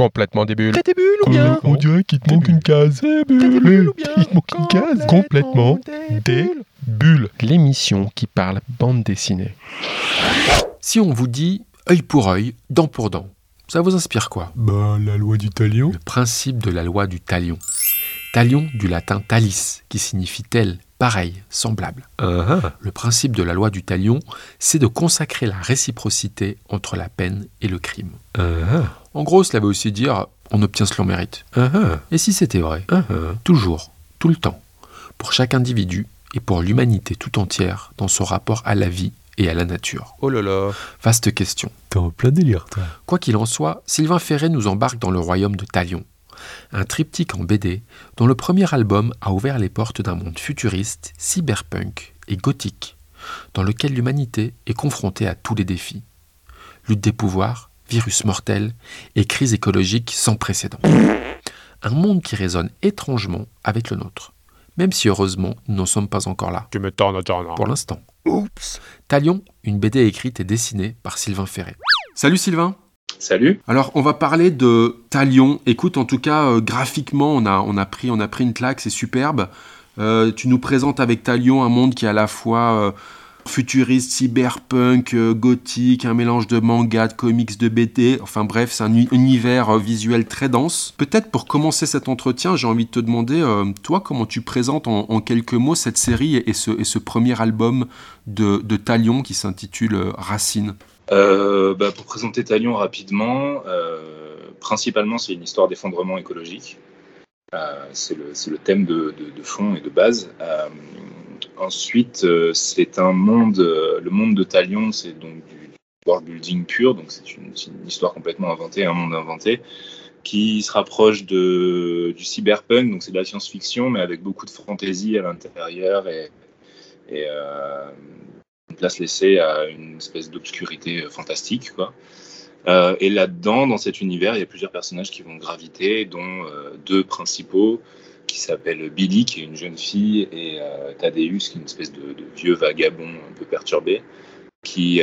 Complètement des bulles. T'as tes bulles ou bien On dirait qu'il te manque une case. T'as des bulles ou bien Il te manque une case. Complètement des bulles. L'émission qui parle bande dessinée. Si on vous dit œil pour œil, dent pour dent, ça vous inspire quoi? Bah, la loi du talion. Le principe de la loi du talion. Talion du latin talis, qui signifie tel, pareil, semblable. Le principe de la loi du talion, c'est de consacrer la réciprocité entre la peine et le crime. En gros, cela veut aussi dire on obtient ce l'on mérite. Et si c'était vrai Toujours, tout le temps, pour chaque individu et pour l'humanité tout entière dans son rapport à la vie et à la nature. Oh là là. Vaste question. T'es en plein délire, toi. Quoi qu'il en soit, Sylvain Ferré nous embarque dans le royaume de Talion, un triptyque en BD dont le premier album a ouvert les portes d'un monde futuriste, cyberpunk et gothique, dans lequel l'humanité est confrontée à tous les défis. Lutte des pouvoirs, virus mortels et crise écologique sans précédent. Un monde qui résonne étrangement avec le nôtre, même si heureusement nous n'en sommes pas encore là, Tu me tornes, attends. pour l'instant. Oups Talion, une BD écrite et dessinée par Sylvain Ferré. Salut Sylvain Salut. alors, on va parler de Talion. Écoute, en tout cas, euh, graphiquement, on a, on, a pris, on a pris une claque, c'est superbe. Euh, tu nous présentes avec Talion un monde qui est à la fois euh, futuriste, cyberpunk, gothique, un mélange de manga, de comics, de BD. Enfin bref, c'est un uni- univers visuel très dense. Peut-être pour commencer cet entretien, j'ai envie de te demander, toi, comment tu présentes en, quelques mots cette série et ce, premier album de, de Talion qui s'intitule Racine Euh, bah, pour présenter Talion rapidement, euh, principalement c'est une histoire d'effondrement écologique. Euh, c'est le, thème de, fond et de base. Ensuite, c'est un monde, le monde de Talion, c'est donc du world building pur, donc c'est une, histoire complètement inventée, un monde inventé, qui se rapproche du cyberpunk, donc c'est de la science-fiction, mais avec beaucoup de fantaisie à l'intérieur et, place laissée à une espèce d'obscurité euh, fantastique, quoi. Euh, et là-dedans, dans cet univers, il y a plusieurs personnages qui vont graviter, dont euh, deux principaux qui s'appellent Billy, qui est une jeune fille, et euh, Thaddeus, qui est une espèce de, vieux vagabond un peu perturbé, qui,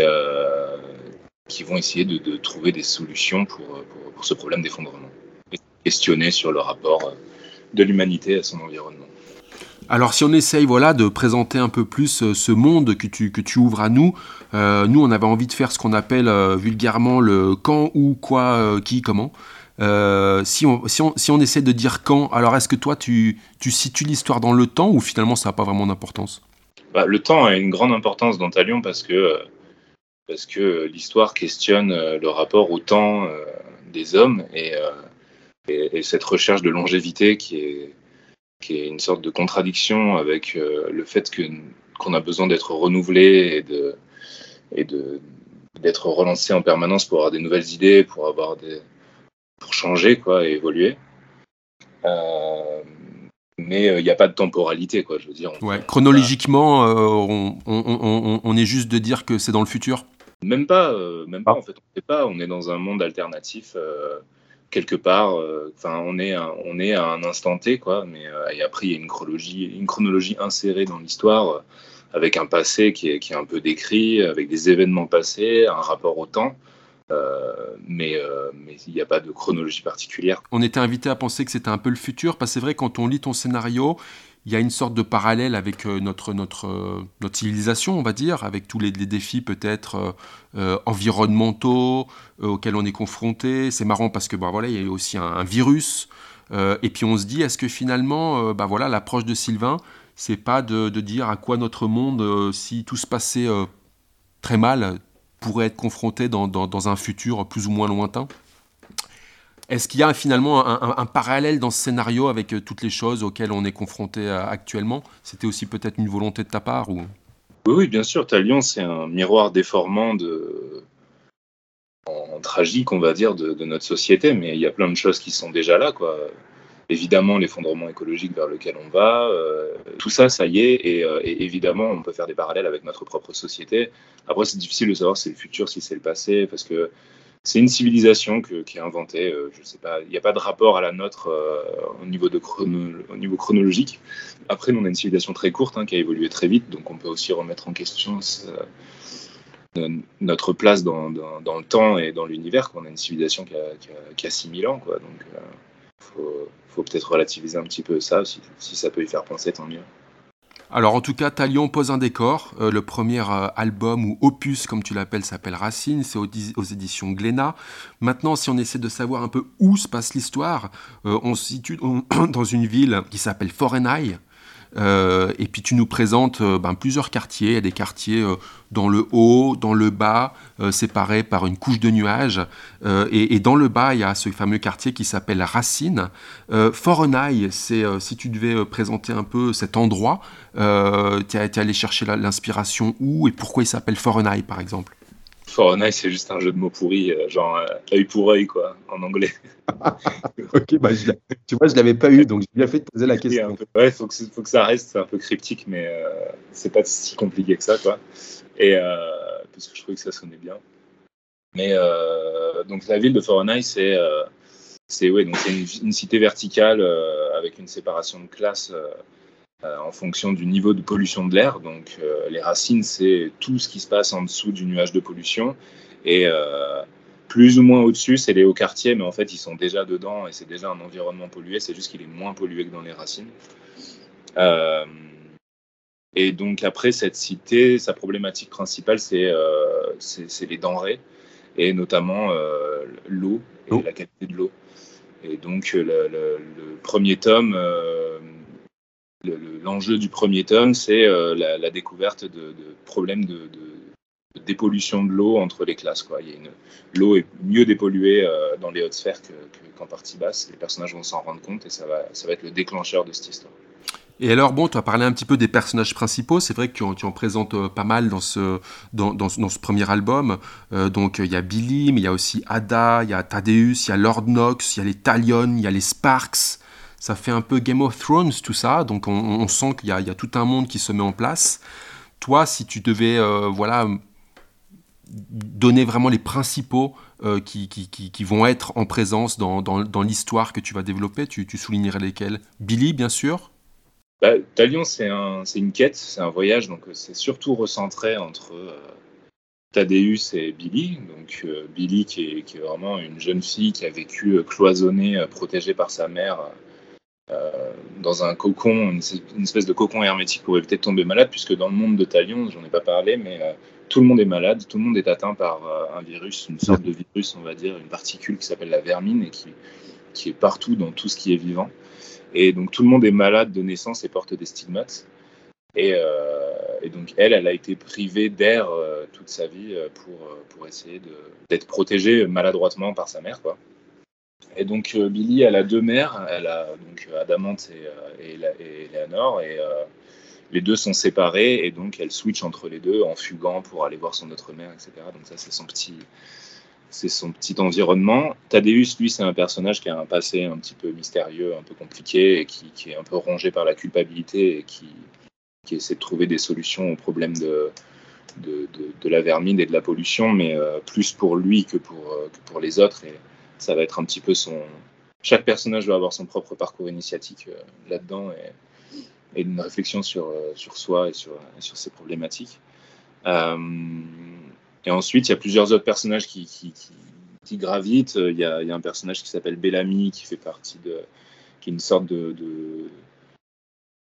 qui vont essayer de, trouver des solutions pour, pour, pour ce problème d'effondrement. Et questionner sur le rapport de l'humanité à son environnement. Alors si on essaye voilà, de présenter un peu plus euh, ce monde que tu, que tu ouvres à nous, euh, nous on avait envie de faire ce qu'on appelle euh, vulgairement le quand, où, quoi, qui, comment. Si, on, si, on, si on essaie de dire quand, alors est-ce que toi tu, tu situes l'histoire dans le temps ou finalement ça n'a pas vraiment d'importance? Bah, le temps a une grande importance dans Talion parce que, parce que l'histoire questionne le rapport au temps des hommes et cette recherche de longévité qui est, qui est une sorte de contradiction avec euh, le fait que qu'on a besoin d'être renouvelé et de et de d'être relancé en permanence pour avoir des nouvelles idées, pour avoir des pour changer quoi et évoluer. Euh, mais euh, il n'y a pas de temporalité quoi, je veux dire. on- ouais. Chronologiquement, euh, on, on, on, on est juste de dire que c'est dans le futur? Même pas, euh, même pas en fait. On sait pas. On est dans un monde alternatif euh, quelque part. euh, Enfin, on est, un- on est à un instant T, quoi. Mais euh, et après, il y a une chronologie, une chronologie insérée dans l'histoire euh, avec un passé qui est, qui est un peu décrit, avec des événements passés, un rapport au temps. Euh, mais euh, mais il n'y a pas de chronologie particulière. on était invité à penser que c'était un peu le futur, parce que c'est vrai, quand on lit ton scénario, il y a une sorte de parallèle avec euh, notre, notre, notre civilisation, on va dire, avec tous les, défis peut-être environnementaux auxquels on est confronté. C'est marrant parce que bah, voilà, il y a eu aussi un, virus. Et puis on se dit, est-ce que finalement, bah, voilà, l'approche de Sylvain, c'est pas de, dire à quoi notre monde, si tout se passait très mal, pourrait être confronté dans, dans, un futur plus ou moins lointain? Est-ce qu'il y a finalement un, parallèle dans ce scénario avec euh, toutes les choses auxquelles on est confronté euh, actuellement? C'était aussi peut-être une volonté de ta part ou... Oui, oui, bien sûr. Talion, c'est un miroir déformant de en tragique, on va dire, de, de notre société, mais il y a plein de choses qui sont déjà là, quoi. Évidemment, l'effondrement écologique vers lequel on va, euh, tout ça, ça y est, et, euh, et évidemment, on peut faire des parallèles avec notre propre société. Après, c'est difficile de savoir si c'est le futur, si c'est le passé, parce que c'est une civilisation qui est inventée. euh, je sais pas, il n'y a pas de rapport à la nôtre euh, au niveau de chronologique. Après, nous, on a une civilisation très courte hein, qui a évolué très vite, donc on peut aussi remettre en question notre place dans, le temps et dans l'univers. qu'on a une civilisation qui a, qui, a, 6000 ans. Quoi. Donc, il faut, peut-être relativiser un petit peu ça. Si, ça peut y faire penser, tant mieux. Alors en tout cas, Talion pose un décor. Euh, le premier euh, album ou opus, comme tu l'appelles, s'appelle Racine. C'est aux, éditions Glénat. Maintenant, si on essaie de savoir un peu où se passe l'histoire, euh, on se situe dans une ville qui s'appelle Forenheim. Euh, et puis tu nous présentes euh, ben, plusieurs quartiers. Il y a des quartiers euh, dans le haut, dans le bas, séparés par une couche de nuages. Et, dans le bas, il y a ce fameux quartier qui s'appelle Racine. Forenaille, c'est si tu devais présenter un peu cet endroit, tu es allé chercher l'inspiration où et pourquoi il s'appelle Forenaille, par exemple? Fortnite, c'est juste un jeu de mots pourri, euh, genre euh, œil pour œil, quoi, en anglais. ok, bah, tu vois, je l'avais pas eu, donc j'ai bien fait de poser la question. ouais, faut que, faut que ça reste un peu cryptique, mais euh, c'est pas si compliqué que ça, quoi. Et parce que je trouvais que ça sonnait bien. Mais donc la ville de Fortnite, c'est c'est ouais, donc une, une, cité verticale avec une séparation de classes euh, en fonction du niveau de pollution de l'air. Donc euh, les racines, c'est tout ce qui se passe en dessous du nuage de pollution. Et euh, plus ou moins au-dessus, c'est les hauts quartiers, mais en fait, ils sont déjà dedans et c'est déjà un environnement pollué. C'est juste qu'il est moins pollué que dans les racines. et donc après, cette cité, sa problématique principale, c'est les denrées et notamment l'eau et la qualité de l'eau. Et donc le, premier tome l'enjeu du premier tome, c'est euh, la, découverte de, problèmes de, dépollution de l'eau entre les classes. L'eau est mieux dépolluée euh, dans les hautes sphères qu'en partie basse. Les personnages vont s'en rendre compte et ça va, être le déclencheur de cette histoire. Et alors, bon, tu as parlé un petit peu des personnages principaux. C'est vrai que tu en, présentes euh, pas mal dans ce, dans, dans, ce premier album. donc, il y a Billy, mais il y a aussi Ada, il y a Thaddeus, il y a Lord Knox, il y a les Talion, il y a les Sparks ça fait un peu Game of Thrones tout ça, donc on, sent qu'il y, a tout un monde qui se met en place. Toi, si tu devais euh, voilà, donner vraiment les principaux euh, qui, vont être en présence dans, l'histoire que tu vas développer, tu, soulignerais lesquels? Billy, bien sûr bah, Talion, c'est un, une quête, c'est un voyage, donc euh, c'est surtout recentré entre Thaddeus et Billy. Donc Billy qui est, vraiment une jeune fille qui a vécu cloisonnée, protégée par sa mère euh, dans un cocon, une, espèce de cocon hermétique pour éviter de tomber malade, puisque dans le monde de Talion, j'en ai pas parlé, mais euh, tout le monde est malade, tout le monde est atteint par euh, un virus, une sorte de virus, on va dire, une particule qui s'appelle la vermine et qui, est partout dans tout ce qui est vivant. Et donc tout le monde est malade de naissance et porte des stigmates. Et, et donc elle, elle a été privée d'air toute sa vie pour, pour essayer d'être protégée maladroitement par sa mère. Quoi. Et donc euh, Billy, elle a deux mères, elle a donc Adamante et, euh, et, Eleanor, et euh, les deux sont séparés, et donc elle switch entre les deux en fugant pour aller voir son autre mère, etc. Donc ça, c'est son petit, c'est son petit environnement. Thaddeus, lui, c'est un personnage qui a un passé un petit peu mystérieux, un peu compliqué, et qui, est un peu rongé par la culpabilité et qui, essaie de trouver des solutions aux problèmes de, de, la vermine et de la pollution, mais plus pour lui que pour, pour les autres. Ça va être un petit peu son. Chaque personnage va avoir son propre parcours initiatique euh, là-dedans et, une réflexion sur, euh, sur soi et sur, sur ses problématiques. Euh, et ensuite, il y a plusieurs autres personnages qui, qui, gravitent. Il y, a, il y, a, un personnage qui s'appelle Bellamy qui fait partie de. qui est une sorte de, de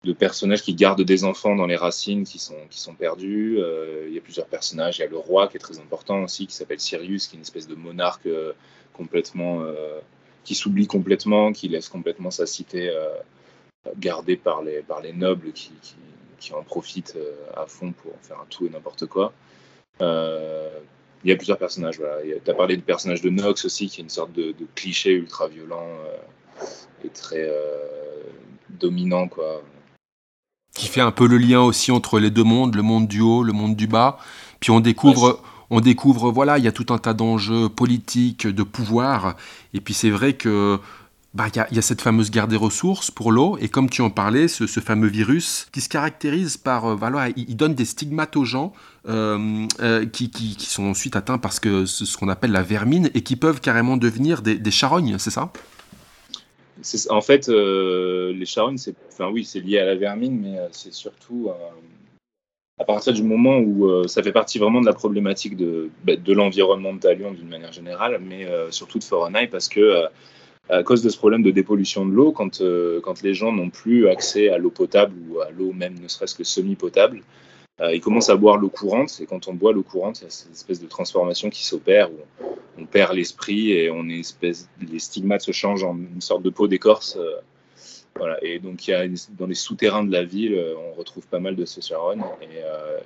de qui gardent des enfants dans les racines qui sont, qui sont perdus. il y a plusieurs personnages. Il y a le roi qui est très important aussi, qui s'appelle Sirius, qui est une espèce de monarque complètement, euh, qui s'oublie complètement, qui laisse complètement sa cité euh, gardée par les, par les nobles qui, qui, en profitent euh, à fond pour faire un tout et n'importe quoi. Il y a plusieurs personnages. Tu as parlé du personnage de Nox aussi, qui est une sorte de, cliché ultra violent et très dominant. quoi qui fait un peu le lien aussi entre les deux mondes, le monde du haut, le monde du bas. Puis on découvre, on découvre, voilà, il y a tout un tas d'enjeux politiques, de pouvoir. Et puis c'est vrai que bah, il y, a cette fameuse guerre des ressources pour l'eau, et comme tu en parlais, ce, fameux virus qui se caractérise par, euh, voilà, il, donne des stigmates aux gens euh, euh, qui, sont ensuite atteints que ce qu'on appelle la vermine et qui peuvent carrément devenir des, charognes, c'est ça? En fait, les charognes, c'est, enfin oui, c'est lié à la vermine, mais c'est surtout à partir du moment où ça fait partie vraiment de la problématique de, bah, de l'environnement de Talion d'une manière générale, mais surtout de Forenheim parce que à cause de ce problème de dépollution de l'eau, quand, quand les gens n'ont plus accès à l'eau potable ou à l'eau même ne serait-ce que semi-potable, euh, ils commencent à boire l'eau courante, et quand on boit l'eau courante, il y a cette espèce de transformation qui s'opère, où on perd l'esprit et on espèce, les stigmates se changent en une sorte de peau d'écorce. Euh. Et donc, il y a, dans les souterrains de la ville, euh, on retrouve pas mal de ce charon. Et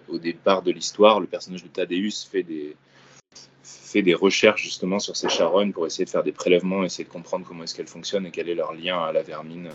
au départ de l'histoire, le personnage de Thaddeus fait des, fait des recherches justement sur ces charognes pour essayer de faire des prélèvements, essayer de comprendre comment est-ce qu'elles fonctionnent et quel est leur lien à la vermine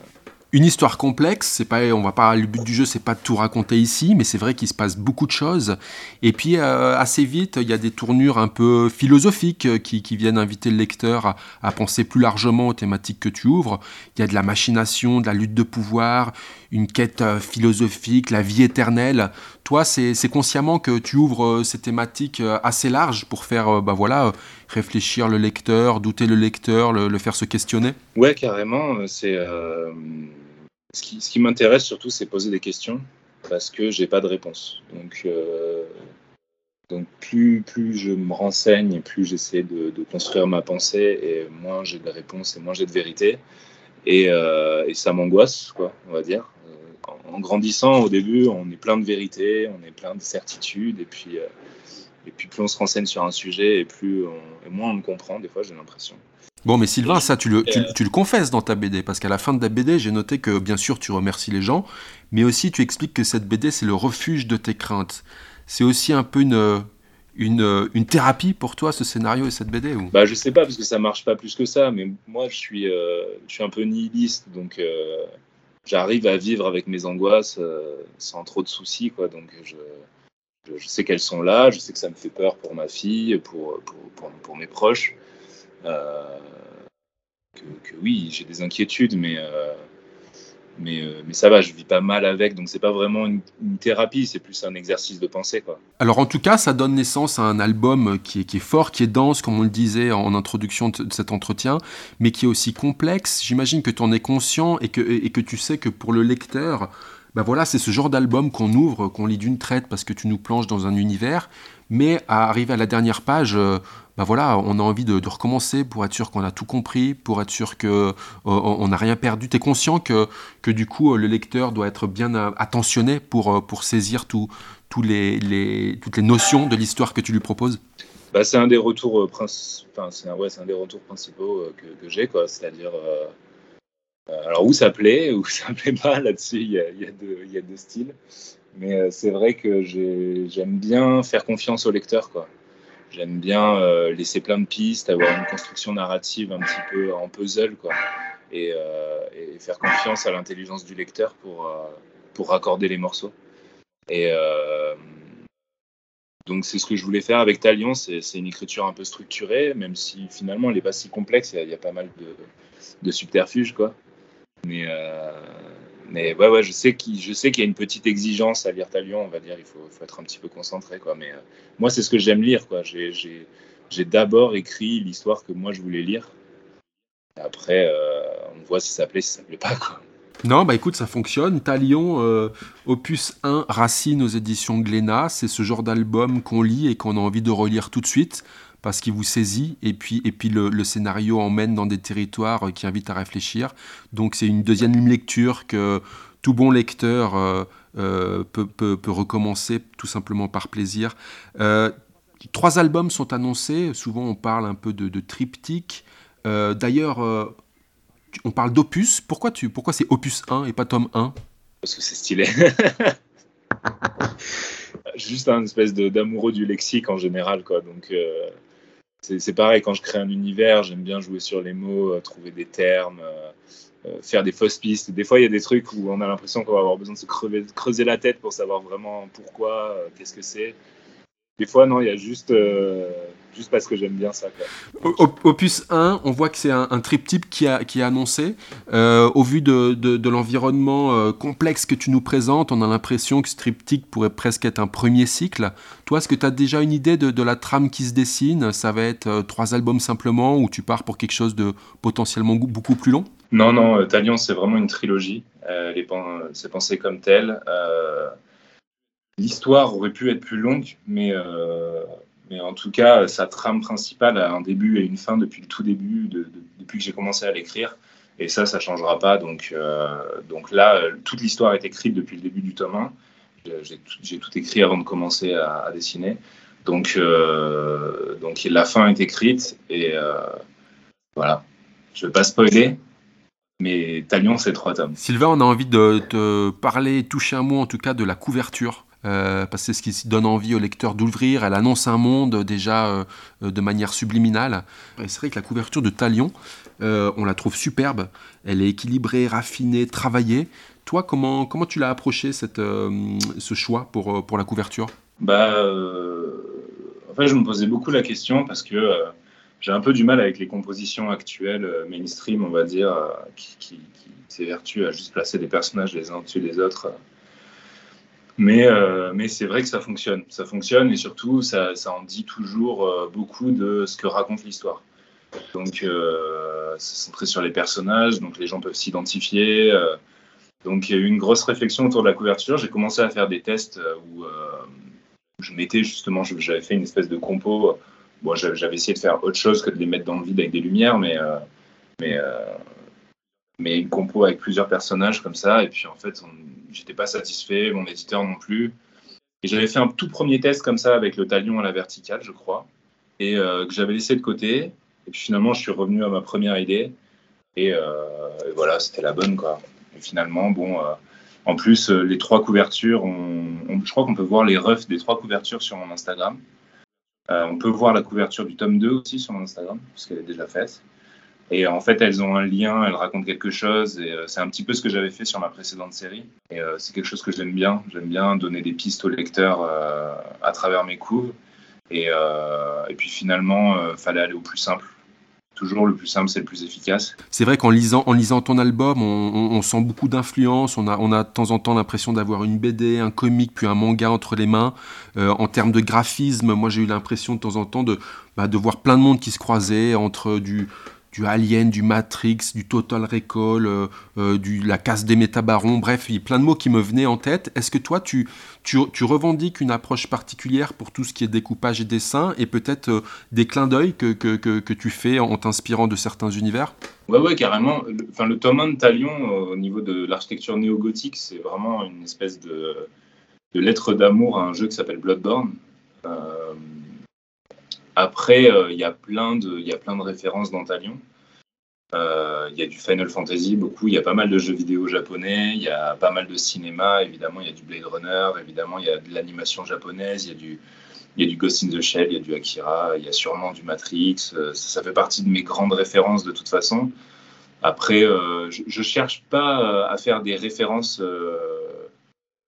une histoire complexe. C'est pas, on va pas, le but du jeu, c'est pas de tout raconter ici, mais c'est vrai qu'il se passe beaucoup de choses. Et puis euh, assez vite, il y a des tournures un peu philosophiques euh, qui, viennent inviter le lecteur à, penser plus largement aux thématiques que tu ouvres. Il y a de la machination, de la lutte de pouvoir, une quête euh, philosophique, la vie éternelle. Toi, c'est consciemment que tu ouvres ces thématiques assez larges pour faire, bah voilà, réfléchir le lecteur, douter le lecteur, le, faire se questionner? Ouais, carrément. C'est ce qui, m'intéresse surtout, c'est poser des questions parce que j'ai pas de réponse. Donc, euh, plus, plus je me renseigne, plus j'essaie de, construire ma pensée, et moins j'ai de réponses et moins j'ai de vérité. Et, euh, et ça m'angoisse, quoi, on va dire. En, grandissant, au début, on est plein de vérités, on est plein de certitudes, et puis, euh, et puis plus on se renseigne sur un sujet, et plus et moins on le comprend, des fois, j'ai l'impression. Bon, mais Sylvain, ça, tu le, tu, le confesses dans ta BD, parce qu'à la fin de ta BD, j'ai noté que, bien sûr, tu remercies les gens, mais aussi tu expliques que cette BD, c'est le refuge de tes craintes. C'est aussi un peu une, une, une, thérapie pour toi, ce scénario et cette BD ou? Bah, Je sais pas, parce que ça marche pas plus que ça, mais moi, je suis, euh, je suis un peu nihiliste, donc euh, j'arrive à vivre avec mes angoisses euh, sans trop de soucis, quoi. Donc, je, je, sais qu'elles sont là, je sais que ça me fait peur pour ma fille, pour, pour, pour, pour mes proches. Euh, que, oui, j'ai des inquiétudes, mais, euh, mais, euh, mais, ça va, je vis pas mal avec, donc c'est pas vraiment une, thérapie, c'est plus un exercice de pensée. Alors en tout cas, ça donne naissance à un album qui est, qui est fort, qui est dense, comme on le disait en introduction de cet entretien, mais qui est aussi complexe. J'imagine que tu en es conscient et que, et que tu sais que pour le lecteur, ben voilà, c'est ce genre d'album qu'on ouvre, qu'on lit d'une traite parce que tu nous plonges dans un univers, mais à arriver à la dernière page, ben voilà, on a envie de, recommencer pour être sûr qu'on a tout compris, pour être sûr qu'on euh, n'a rien perdu. Tu es conscient que, que du coup, le lecteur doit être bien euh, attentionné pour, pour saisir tout, tous les, les, toutes les notions de l'histoire que tu lui proposes? Bah, C'est un, des retours, enfin, c'est un, ouais, un des retours principaux que, j'ai, c'est-à-dire. alors, où ça plaît, où ça plaît pas, là-dessus, il y y, y a, deux styles. Mais c'est vrai que j'aime bien faire confiance au lecteur. J'aime bien euh, laisser plein de pistes, avoir une construction narrative un petit peu en puzzle, quoi. Et, euh, faire confiance à l'intelligence du lecteur pour, euh, pour raccorder les morceaux. Et donc, c'est ce que je voulais faire avec Talion. C'est une écriture un peu structurée, même si finalement elle n'est pas si complexe. Il y, a, pas mal de, de subterfuges, quoi. Mais mais ouais, ouais, je sais qu'il y a une petite exigence à lire Talion, on va dire, il faut, faut être un petit peu concentré, quoi. Mais euh, moi, c'est ce que j'aime lire, quoi. J'ai d'abord écrit l'histoire que moi je voulais lire. après, euh, on voit si ça plaît, si ça plaît pas, quoi. Non, bah écoute, ça fonctionne. Talion, euh, opus 1, Racine aux éditions Glénat, c'est ce genre d'album qu'on lit et qu'on a envie de relire tout de suite parce qu'il vous saisit et puis, et puis le, scénario emmène dans des territoires qui invitent à réfléchir. Donc c'est une deuxième lecture que tout bon lecteur euh, euh, peut, peut, recommencer tout simplement par plaisir. Euh, trois albums sont annoncés, souvent on parle un peu de, de triptyque. D'ailleurs, on parle d'opus. Pourquoi, tu, pourquoi c'est opus 1 et pas tome 1 Parce que c'est stylé. Juste un espèce d'amoureux du lexique en général, quoi. Donc, c'est pareil, quand je crée un univers, j'aime bien jouer sur les mots, euh, trouver des termes, euh, euh, faire des fausses pistes. Des fois, il y a des trucs où on a l'impression qu'on va avoir besoin de se creuser la tête pour savoir vraiment pourquoi, qu'est-ce que c'est. Des fois, non, il y a juste, euh, juste parce que j'aime bien ça. Opus 1, on voit que c'est un, triptyque qui, a, qui est annoncé. Euh, au vu de, de, l'environnement euh, complexe que tu nous présentes, on a l'impression que ce triptyque pourrait presque être un premier cycle. Toi, est-ce que tu as déjà une idée de, de, la trame qui se dessine? Ça va être trois albums simplement ou tu pars pour quelque chose de potentiellement beaucoup plus long? Non, non, Talion, c'est vraiment une trilogie. c'est pensé comme tel l'histoire aurait pu être plus longue, mais, euh, mais en tout cas, sa trame principale a un début et une fin depuis le tout début, depuis que j'ai commencé à l'écrire. Et ça, ça changera pas. Donc, donc là, toute l'histoire est écrite depuis le début du tome 1. J'ai tout, écrit avant de commencer à, dessiner. Donc, donc la fin est écrite et voilà. Je ne vais pas spoiler, mais Talion, c'est trois tomes. Sylvain, on a envie de te parler, toucher un mot en tout cas de la couverture. Euh, parce que c'est ce qui donne envie au lecteur d'ouvrir. Elle annonce un monde déjà euh, de manière subliminale. c'est vrai que la couverture de Talion, euh, on la trouve superbe. Elle est équilibrée, raffinée, travaillée. Toi, comment, comment tu l'as approché ce choix pour, la couverture? Bah, En fait, je me posais beaucoup la question parce que j'ai un peu du mal avec les compositions actuelles euh, mainstream, on va dire, euh, qui, qui, s'évertuent à juste placer des personnages les uns au-dessus des autres. Mais, euh, mais c'est vrai que ça fonctionne. Ça fonctionne et surtout, ça, ça en dit toujours beaucoup de ce que raconte l'histoire. Donc, c'est centré sur les personnages, donc les gens peuvent s'identifier. donc, il y a eu une grosse réflexion autour de la couverture. J'ai commencé à faire des tests où je mettais justement, j'avais fait une espèce de compo bon, j'avais essayé de faire autre chose que de les mettre dans le vide avec des lumières, mais, euh, mais, euh, mais une compo avec plusieurs personnages comme ça. Et puis en fait, j'étais pas satisfait, mon éditeur non plus. Et j'avais fait un tout premier test comme ça avec le talion à la verticale, je crois, et euh, que j'avais laissé de côté. Et puis finalement, je suis revenu à ma première idée. Et, voilà, c'était la bonne, quoi. Et finalement, bon, en plus, les trois couvertures, je crois qu'on peut voir les refs des trois couvertures sur mon Instagram. Euh, on peut voir la couverture du tome 2 aussi sur mon Instagram, parce qu'elle est déjà faite. Et en fait, elles ont un lien, elles racontent quelque chose, et euh, c'est un petit peu ce que j'avais fait sur ma précédente série. Et euh, c'est quelque chose que j'aime bien. J'aime bien donner des pistes aux lecteurs à travers mes couves. Et, puis finalement, il fallait aller au plus simple toujours le plus simple, c'est le plus efficace. C'est vrai qu'en lisant, ton album, on, sent beaucoup d'influence. On a, on a de temps en temps l'impression d'avoir une BD, un comic, puis un manga entre les mains. Euh, en termes de graphisme, moi j'ai eu l'impression de temps en temps de, bah, de voir plein de monde qui se croisait entre du du Alien, du Matrix, du Total Recall, euh, euh, du la casse des métabarons, bref, il y a plein de mots qui me venaient en tête. Est-ce que toi, tu, revendiques une approche particulière pour tout ce qui est découpage et dessin, et peut-être euh, des clins d'œil que, tu fais en t'inspirant de certains univers? Ouais, ouais, carrément. Le, enfin, le tome 1 de Talion, au niveau de l'architecture néo-gothique, c'est vraiment une espèce de lettre d'amour à un jeu qui s'appelle Bloodborne. Après, euh, il y, a plein de, y a plein de références dans Talion. Euh, il y a du Final Fantasy, beaucoup. Il y a pas mal de jeux vidéo japonais. Il y a pas mal de cinéma. Évidemment, il y a du Blade Runner. Évidemment, il y a de l'animation japonaise. Il y a du, y a du Ghost in the Shell. Il y a du Akira. Il y a sûrement du Matrix. Euh, ça, fait partie de mes grandes références de toute façon. Après, je, ne cherche pas à faire des références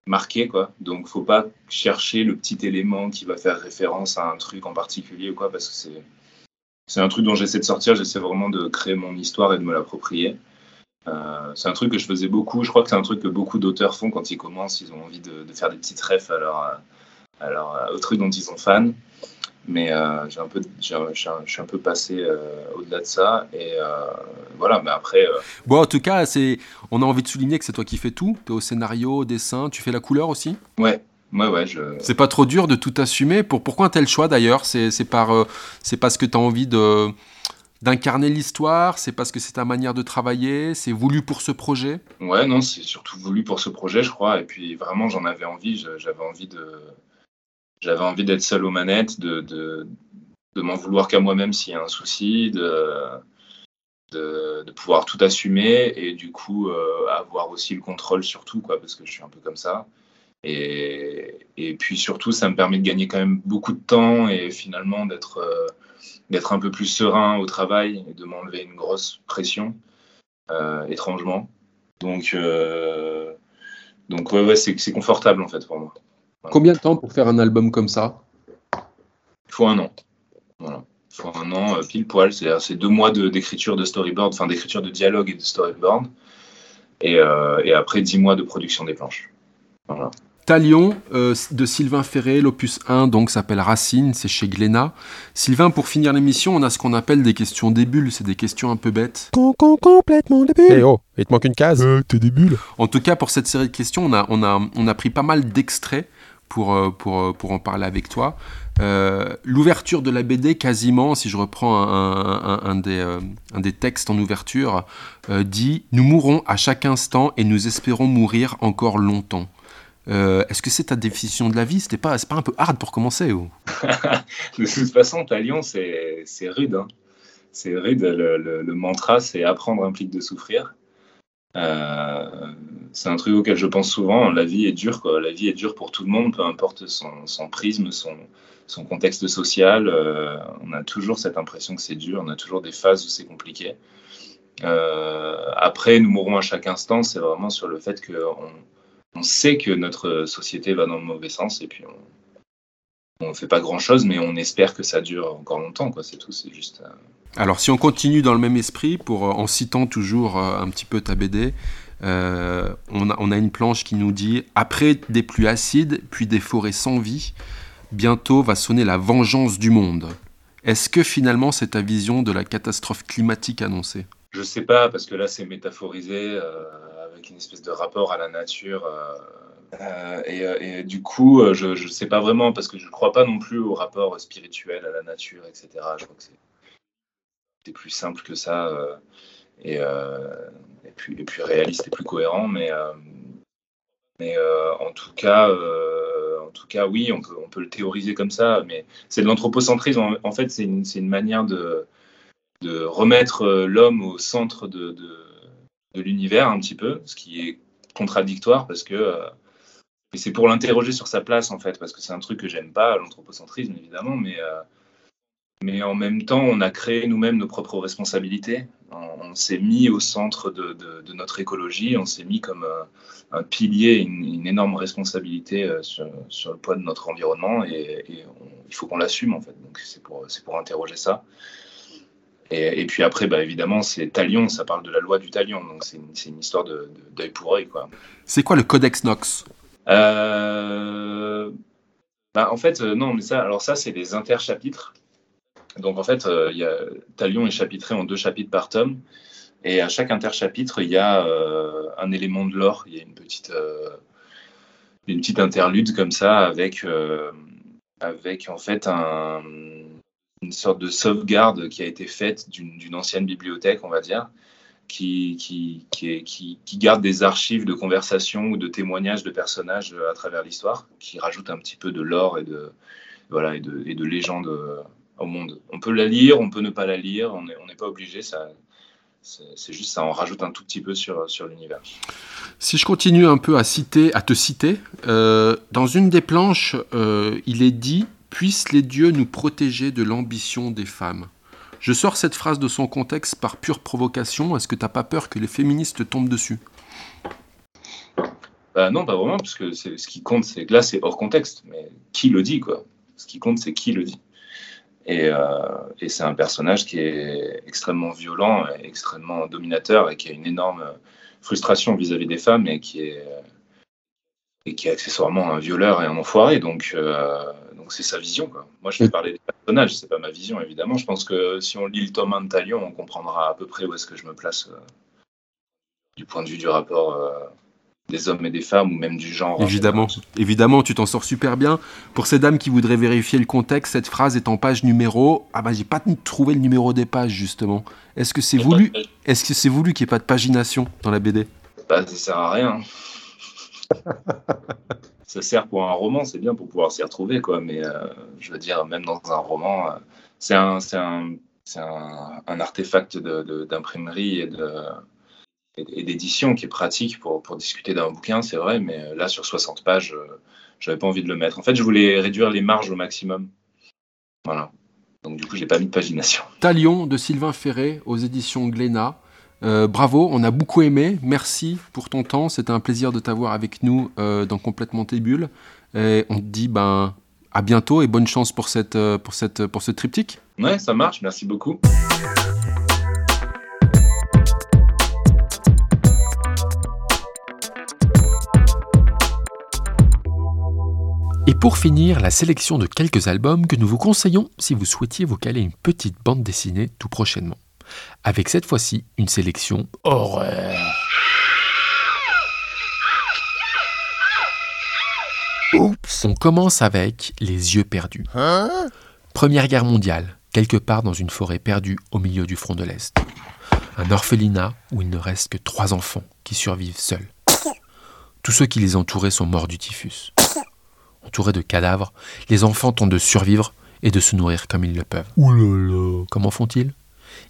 marqué, quoi. Donc, faut pas chercher le petit élément qui va faire référence à un truc en particulier ou quoi, parce que c'est c'est un truc dont j'essaie de sortir. J'essaie vraiment de créer mon histoire et de me l'approprier. Euh, c'est un truc que je faisais beaucoup. Je crois que c'est un truc que beaucoup d'auteurs font quand ils commencent. Ils ont envie de, faire des petites refs à leur, à leur, au truc dont ils sont fans mais euh, j'ai un peu, je suis un peu passé euh, au-delà de ça et euh, voilà. Mais après. Bon, en tout cas, c'est, on a envie de souligner que c'est toi qui fais tout. Tu es au scénario, au dessin, tu fais la couleur aussi? Ouais. Ouais, ouais, je... C'est pas trop dur de tout assumer. Pour, pourquoi un tel choix d'ailleurs? C'est, c'est, par, c'est parce que tu as envie de, d'incarner l'histoire? C'est parce que c'est ta manière de travailler? C'est voulu pour ce projet? Ouais, non, c'est surtout voulu pour ce projet, je crois. Et puis vraiment, j'en avais envie. J'avais envie de j'avais envie d'être seul aux manettes, de, de, m'en vouloir qu'à moi-même s'il y a un souci, de, de, pouvoir tout assumer et du coup euh, avoir aussi le contrôle sur tout, quoi, parce que je suis un peu comme ça. Et, et, puis surtout, ça me permet de gagner quand même beaucoup de temps et finalement d'être euh, un peu plus serein au travail et de m'enlever une grosse pression, euh, étrangement. Donc, donc ouais, ouais c'est confortable en fait pour moi. Combien de temps pour faire un album comme ça? Il faut un an. Voilà. Il faut un an euh, pile poil. C'est deux mois d'écriture de, storyboard, enfin d'écriture de dialogue et de storyboard. Et, euh, et, après dix mois de production des planches. Voilà. Talion euh, de Sylvain Ferré, l'opus 1, donc s'appelle Racine, c'est chez Glénat. Sylvain, pour finir l'émission, on a ce qu'on appelle des questions des bulles, c'est des questions un peu bêtes. complètement des bulles. Eh oh, il te manque une case. t'es des bulles. En tout cas, pour cette série de questions, on a, on a, on a pris pas mal d'extraits pour, euh, pour, euh, pour en parler avec toi. L'ouverture de la BD, quasiment, si je reprends un, des, textes en ouverture, dit Nous mourrons à chaque instant et nous espérons mourir encore longtemps. Est-ce que c'est ta définition de la vie? C'était pas, pas un peu hard pour commencer De toute façon, Talion, c'est rude. Hein. C'est rude. Le mantra, c'est apprendre implique de souffrir. Euh, c'est un truc auquel je pense souvent. La vie est dure, quoi. La vie est dure pour tout le monde, peu importe son, prisme, son, contexte social. Euh, on a toujours cette impression que c'est dur. On a toujours des phases où c'est compliqué. Euh, après, nous mourrons à chaque instant. C'est vraiment sur le fait qu'on on sait que notre société va dans le mauvais sens et puis on ne fait pas grand chose, mais on espère que ça dure encore longtemps. C'est tout. C'est juste. Alors, si on continue dans le même esprit, pour, euh, en citant toujours euh, un petit peu ta BD, euh, on, a, une planche qui nous dit Après des pluies acides, puis des forêts sans vie, bientôt va sonner la vengeance du monde. Est-ce que finalement c'est ta vision de la catastrophe climatique annoncée? Je sais pas, parce que là c'est métaphorisé avec une espèce de rapport à la nature. et, du coup, je ne sais pas vraiment, parce que je ne crois pas non plus au rapport spirituel à la nature, etc. Je crois que c'est c'est plus simple que ça euh, euh, et, plus, réaliste et plus cohérent. Mais, euh, en, tout cas, en tout cas, oui, on peut, le théoriser comme ça. Mais c'est de l'anthropocentrisme. En, fait, c'est une, manière de, remettre l'homme au centre de, l'univers un petit peu, ce qui est contradictoire parce que c'est pour l'interroger sur sa place en fait, parce que c'est un truc que j'aime pas, l'anthropocentrisme évidemment, mais mais en même temps, on a créé nous-mêmes nos propres responsabilités. On, s'est mis au centre de, notre écologie, on s'est mis comme un, pilier, une, énorme responsabilité euh, sur, le poids de notre environnement et, il faut qu'on l'assume en fait. Donc c'est pour, pour interroger ça. Et, puis après, bah, évidemment, c'est Talion, ça parle de la loi du Talion, donc c'est une, histoire d'œil pour œil. C'est quoi le Codex Nox? Euh, bah, En fait, euh, non, mais ça, alors ça, c'est des interchapitres. Donc en fait, euh, Talion est chapitré en deux chapitres par tome. Et à chaque interchapitre, il y a euh, un élément de l'or. Il y a une petite, euh, une petite interlude comme ça avec, avec en fait un, une sorte de sauvegarde qui a été faite d'une ancienne bibliothèque, on va dire, qui, qui, qui, qui, garde des archives de conversations ou de témoignages de personnages à travers l'histoire, qui rajoute un petit peu de l'or et de, voilà, et de, et de légendes au monde. On peut la lire, on peut ne pas la lire, on n'est pas obligé, ça, c'est juste ça en rajoute un tout petit peu sur, sur l'univers. Si je continue un peu à citer, à te citer, euh, dans une des planches, euh, il est dit Puissent les dieux nous protéger de l'ambition des femmes. Je sors cette phrase de son contexte par pure provocation. Est-ce que tu n'as pas peur que les féministes tombent dessus? Bah Non, pas vraiment, parce que ce qui compte, c'est que là, c'est hors contexte. Mais qui le dit, quoi? Ce qui compte, c'est qui le dit. Euh, et, c'est un personnage qui est extrêmement violent, extrêmement dominateur et qui a une énorme frustration vis-à-vis des femmes et qui est, et qui est accessoirement un violeur et un enfoiré. Donc, euh, donc c'est sa vision. Quoi. Moi, je vais parler des personnages, c'est pas ma vision, évidemment. Je pense que si on lit le tome 1 de Talion, on comprendra à peu près où est-ce que je me place euh, du point de vue du rapport des hommes et des femmes ou même du genre. Évidemment, évidemment, tu t'en sors super bien. Pour ces dames qui voudraient vérifier le contexte, cette phrase est en page numéro. Ah bah j'ai pas trouvé le numéro des pages justement. Est-ce que c'est voulu Est-ce que c'est voulu qu'il n'y ait pas de pagination dans la BD Bah ça sert à rien. ça sert pour un roman, c'est bien pour pouvoir s'y retrouver quoi. Mais euh, je veux dire, même dans un roman, euh, c'est un, un, un, un, artefact d'imprimerie et de et, d'édition qui est pratique pour, pour discuter d'un bouquin, c'est vrai, mais là, sur 60 pages, euh, j'avais pas envie de le mettre. En fait, je voulais réduire les marges au maximum. Voilà. Donc, du coup, j'ai pas mis de pagination. Talion de Sylvain Ferré aux éditions Glénat. Euh, bravo, on a beaucoup aimé. Merci pour ton temps. C'était un plaisir de t'avoir avec nous euh, dans Complètement tes bulles. Et on te dit ben, à bientôt et bonne chance pour, cette, pour, cette, pour ce triptyque. Ouais, ça marche. Merci beaucoup. Et pour finir, la sélection de quelques albums que nous vous conseillons si vous souhaitiez vous caler une petite bande dessinée tout prochainement. Avec cette fois-ci une sélection horreur. On commence avec les yeux perdus. Première guerre mondiale, quelque part dans une forêt perdue au milieu du front de l'Est. Un orphelinat où il ne reste que trois enfants qui survivent seuls. Tous ceux qui les entouraient sont morts du typhus. Entourés de cadavres, les enfants tentent de survivre et de se nourrir comme ils le peuvent. Ouh là là. Comment font-ils?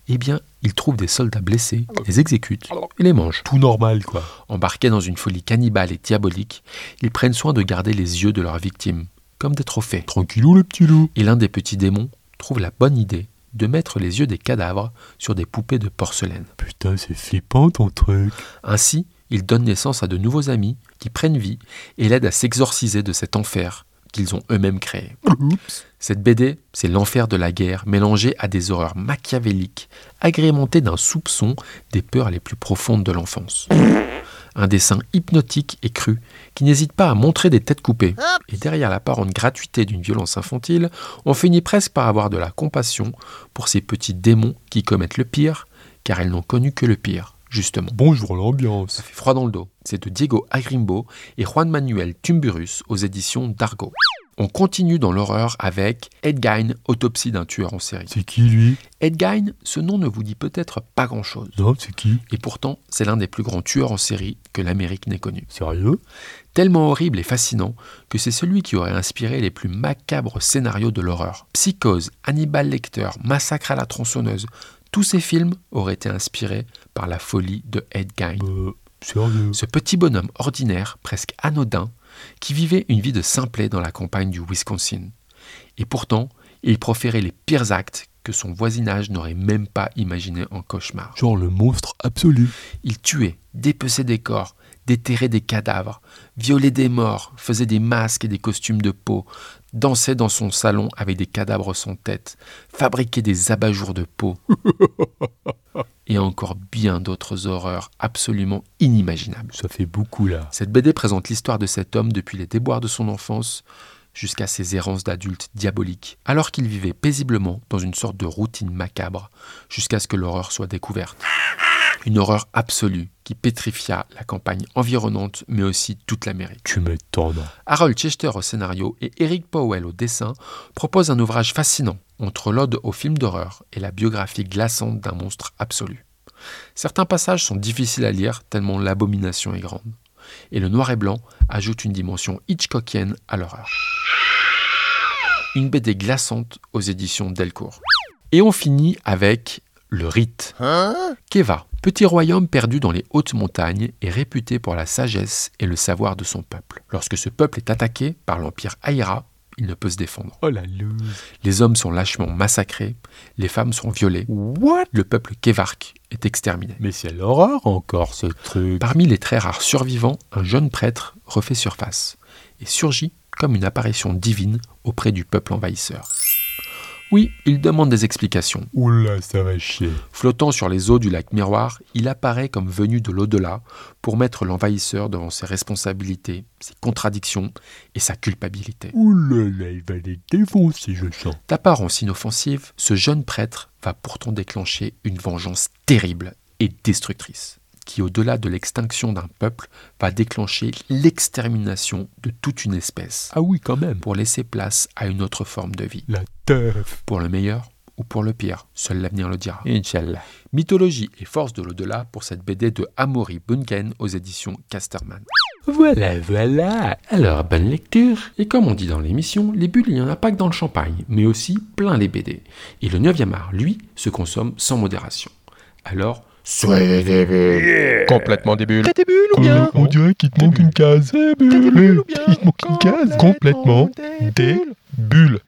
Eh bien, ils trouvent des soldats blessés, les exécutent et les mangent. Tout normal, quoi. Embarqués dans une folie cannibale et diabolique, ils prennent soin de garder les yeux de leurs victimes, comme des trophées. Tranquillou, le petit loup. Et l'un des petits démons trouve la bonne idée de mettre les yeux des cadavres sur des poupées de porcelaine. Putain, c'est flippant ton truc. Ainsi, il donne naissance à de nouveaux amis qui prennent vie et l'aident à s'exorciser de cet enfer qu'ils ont eux-mêmes créé. Oups. Cette BD, c'est l'enfer de la guerre mélangé à des horreurs machiavéliques, agrémentées d'un soupçon des peurs les plus profondes de l'enfance. Un dessin hypnotique et cru qui n'hésite pas à montrer des têtes coupées. Et derrière l'apparente gratuité d'une violence infantile, on finit presque par avoir de la compassion pour ces petits démons qui commettent le pire, car elles n'ont connu que le pire, justement. Bonjour l'ambiance. Ça fait froid dans le dos. C'est de Diego Agrimbo et Juan Manuel Tumburus aux éditions d'Argo. On continue dans l'horreur avec Ed Gein, autopsie d'un tueur en série. C'est qui lui? Ed Gein, ce nom ne vous dit peut-être pas grand-chose. Non, c'est qui? Et pourtant, c'est l'un des plus grands tueurs en série que l'Amérique n'ait connu. Sérieux? Tellement horrible et fascinant que c'est celui qui aurait inspiré les plus macabres scénarios de l'horreur. Psychose, Hannibal Lecter, Massacre à la tronçonneuse, tous ces films auraient été inspirés par la folie de Ed Gein. Euh, sérieux Ce petit bonhomme ordinaire, presque anodin, qui vivait une vie de simplet dans la campagne du Wisconsin. Et pourtant, il proférait les pires actes que son voisinage n'aurait même pas imaginé en cauchemar. Genre le monstre absolu. Il tuait, dépeçait des corps, déterrait des cadavres, violait des morts, faisait des masques et des costumes de peau, dansait dans son salon avec des cadavres sans tête, fabriquait des abat-jours de peau. et encore bien d'autres horreurs absolument inimaginables. Ça fait beaucoup là. Cette BD présente l'histoire de cet homme depuis les déboires de son enfance jusqu'à ses errances d'adulte diabolique, alors qu'il vivait paisiblement dans une sorte de routine macabre, jusqu'à ce que l'horreur soit découverte. Une horreur absolue qui pétrifia la campagne environnante, mais aussi toute l'Amérique. Tu m'étonnes. Harold Chester au scénario et Eric Powell au dessin proposent un ouvrage fascinant entre l'ode au film d'horreur et la biographie glaçante d'un monstre absolu. Certains passages sont difficiles à lire tellement l'abomination est grande. Et le noir et blanc ajoute une dimension Hitchcockienne à l'horreur. Une BD glaçante aux éditions Delcourt. Et on finit avec le rite. Keva, petit royaume perdu dans les hautes montagnes, est réputé pour la sagesse et le savoir de son peuple. Lorsque ce peuple est attaqué par l'empire Aïra, il ne peut se défendre. Oh la. Les hommes sont lâchement massacrés, les femmes sont violées, What? Le peuple Kevark est exterminé. Mais c'est l'horreur encore ce truc. Parmi les très rares survivants, un jeune prêtre refait surface et surgit comme une apparition divine auprès du peuple envahisseur. Oui, il demande des explications. Oula, ça va chier. Flottant sur les eaux du lac Miroir, il apparaît comme venu de l'au-delà pour mettre l'envahisseur devant ses responsabilités, ses contradictions et sa culpabilité. Oula là, il va les défoncer, je sens. D'apparence inoffensive, ce jeune prêtre va pourtant déclencher une vengeance terrible et destructrice, qui au-delà de l'extinction d'un peuple va déclencher l'extermination de toute une espèce, Ah oui, quand même. pour laisser place à une autre forme de vie. La teuf. Pour le meilleur ou pour le pire, seul l'avenir le dira. Inch'Allah. Mythologie et force de l'au-delà pour cette BD de Amaury Bunken aux éditions Casterman. Voilà, voilà. Alors, bonne lecture. Et comme on dit dans l'émission, les bulles, il n'y en a pas que dans le champagne, mais aussi plein les BD. Et le 9e art, lui, se consomme sans modération. Alors, soyez des bulles Complètement des bulles. T'es des bulles ou bien on dirait qu'il te manque une case. T'es des bulles ou bien Il te manque une case. Complètement des bulles.